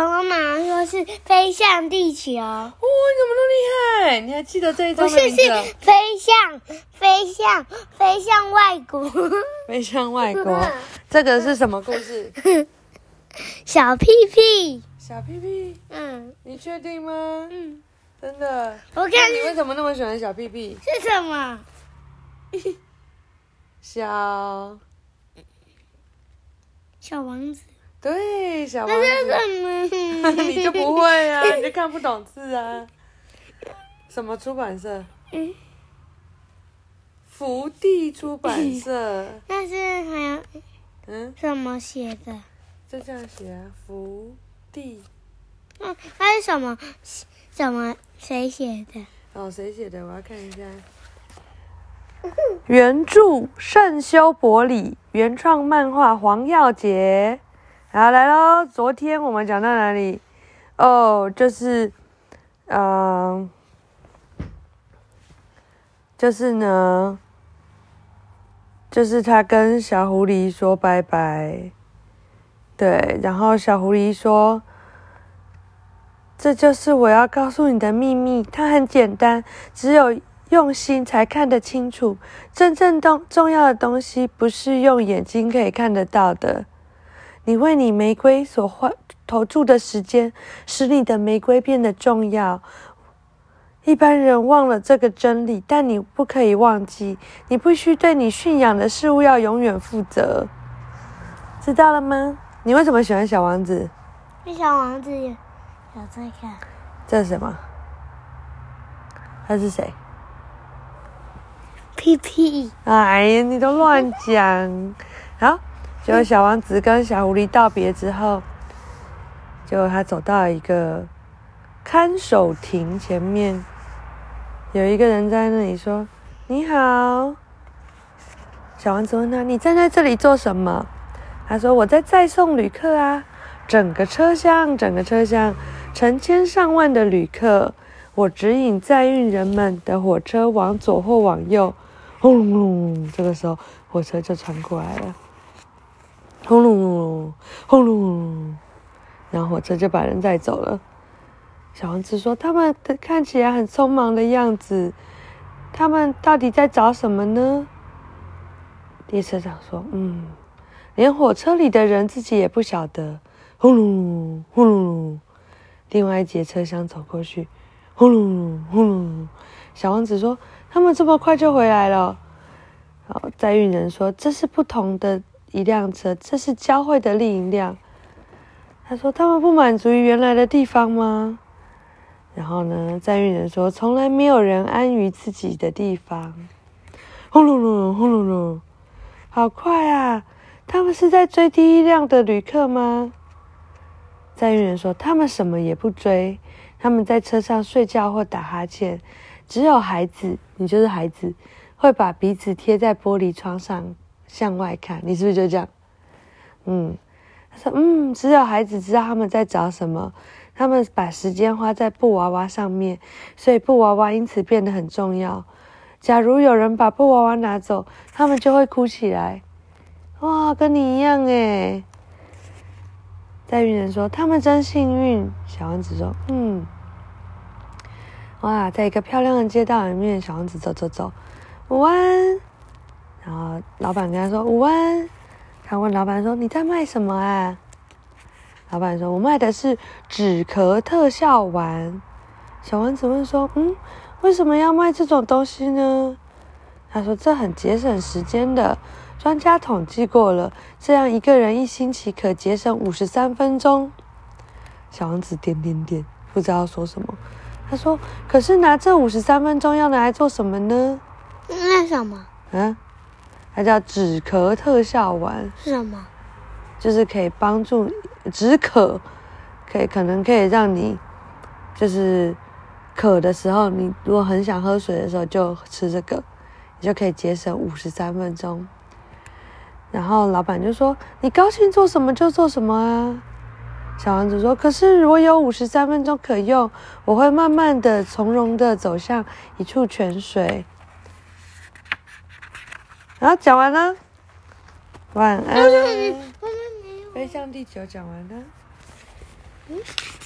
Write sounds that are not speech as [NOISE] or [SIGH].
恐龙妈妈说是飞向地球，哇，你怎么那么厉害？你还记得这一不是张的名字？是飞向飞向飞向外国。飞向外国。[LAUGHS] [LAUGHS] 这个是什么故事？[LAUGHS] 小屁屁，小屁屁，嗯你确定吗？嗯，真的？我看你为什么那么喜欢小屁屁？是什么？小，小王子，对，小王那是子。什么？[LAUGHS] 你就不会啊，[LAUGHS] 你就看不懂字啊。什么出版社？嗯福地出版社。[LAUGHS] 那是还有嗯，什么写的？就这样写啊，福地。嗯，那是什么？什么？谁写的？哦，谁写的？我要看一下。原著圣修伯里，原创漫画黄耀杰。好，来喽！昨天我们讲到哪里？哦，就是，嗯、就是呢，就是他跟小狐狸说拜拜。对，然后小狐狸说：“这就是我要告诉你的秘密，它很简单，只有用心才看得清楚。真正重重要的东西不是用眼睛可以看得到的。你为你玫瑰所花投注的时间，使你的玫瑰变得重要。一般人忘了这个真理，但你不可以忘记，你必须对你驯养的事物要永远负责。知道了吗？你为什么喜欢小王子？那小王子有有在看。这是什么？他是谁？屁屁，哎呀，你都乱讲。好，结果小王子跟小狐狸道别之后，结果他走到一个看守亭前面，有一个人在那里说：“你好。”小王子问他：“你站在这里做什么？”他说：“我在载送旅客啊，整个车厢，整个车厢，成千上万的旅客，我指引载运人们的火车往左或往右。”轰隆隆，这个时候火车就穿过来了。轰隆隆，轰隆隆，然后火车就把人载走了。小王子说：“他们看起来很匆忙的样子，他们到底在找什么呢？”列车长说：“嗯，连火车里的人自己也不晓得。”轰隆隆轰隆隆，另外一节车厢走过去，轰隆隆轰隆。小王子说：“他们这么快就回来了。”然后载运人说：“这是不同的一辆车，这是交汇的另一辆。”他说：“他们不满足于原来的地方吗？”然后呢，载运人说：“从来没有人安于自己的地方。”轰隆隆，轰隆隆，好快啊！他们是在追第一辆的旅客吗？载运人说：“他们什么也不追，他们在车上睡觉或打哈欠。只有孩子，你就是孩子，会把鼻子贴在玻璃窗上向外看。你是不是就这样？嗯。”他说：“嗯，只有孩子知道他们在找什么。他们把时间花在布娃娃上面，所以布娃娃因此变得很重要。假如有人把布娃娃拿走，他们就会哭起来。哇，跟你一样诶。载运人说：“他们真幸运。”小王子说：“嗯。”哇，在一个漂亮的街道里面，小王子走走走，午安。然后老板跟他说：“午安。”他问老板说：“你在卖什么啊？”老板说：“我卖的是止咳特效丸。”小王子问说：“嗯，为什么要卖这种东西呢？”他说：“这很节省时间的，专家统计过了，这样一个人一星期可节省五十三分钟。”小王子点点点，不知道说什么。他说：“可是拿这五十三分钟要拿来做什么呢那什么？？”啊，它叫止咳特效丸。是什么？就是可以帮助止渴，可以可能可以让你就是渴的时候，你如果很想喝水的时候就吃这个，你就可以节省五十三分钟。然后老板就说：“你高兴做什么就做什么啊。”小王子说：“可是我有五十三分钟可用，我会慢慢的、从容的走向一处泉水。”然后讲完了，晚安。飞向地球讲完了。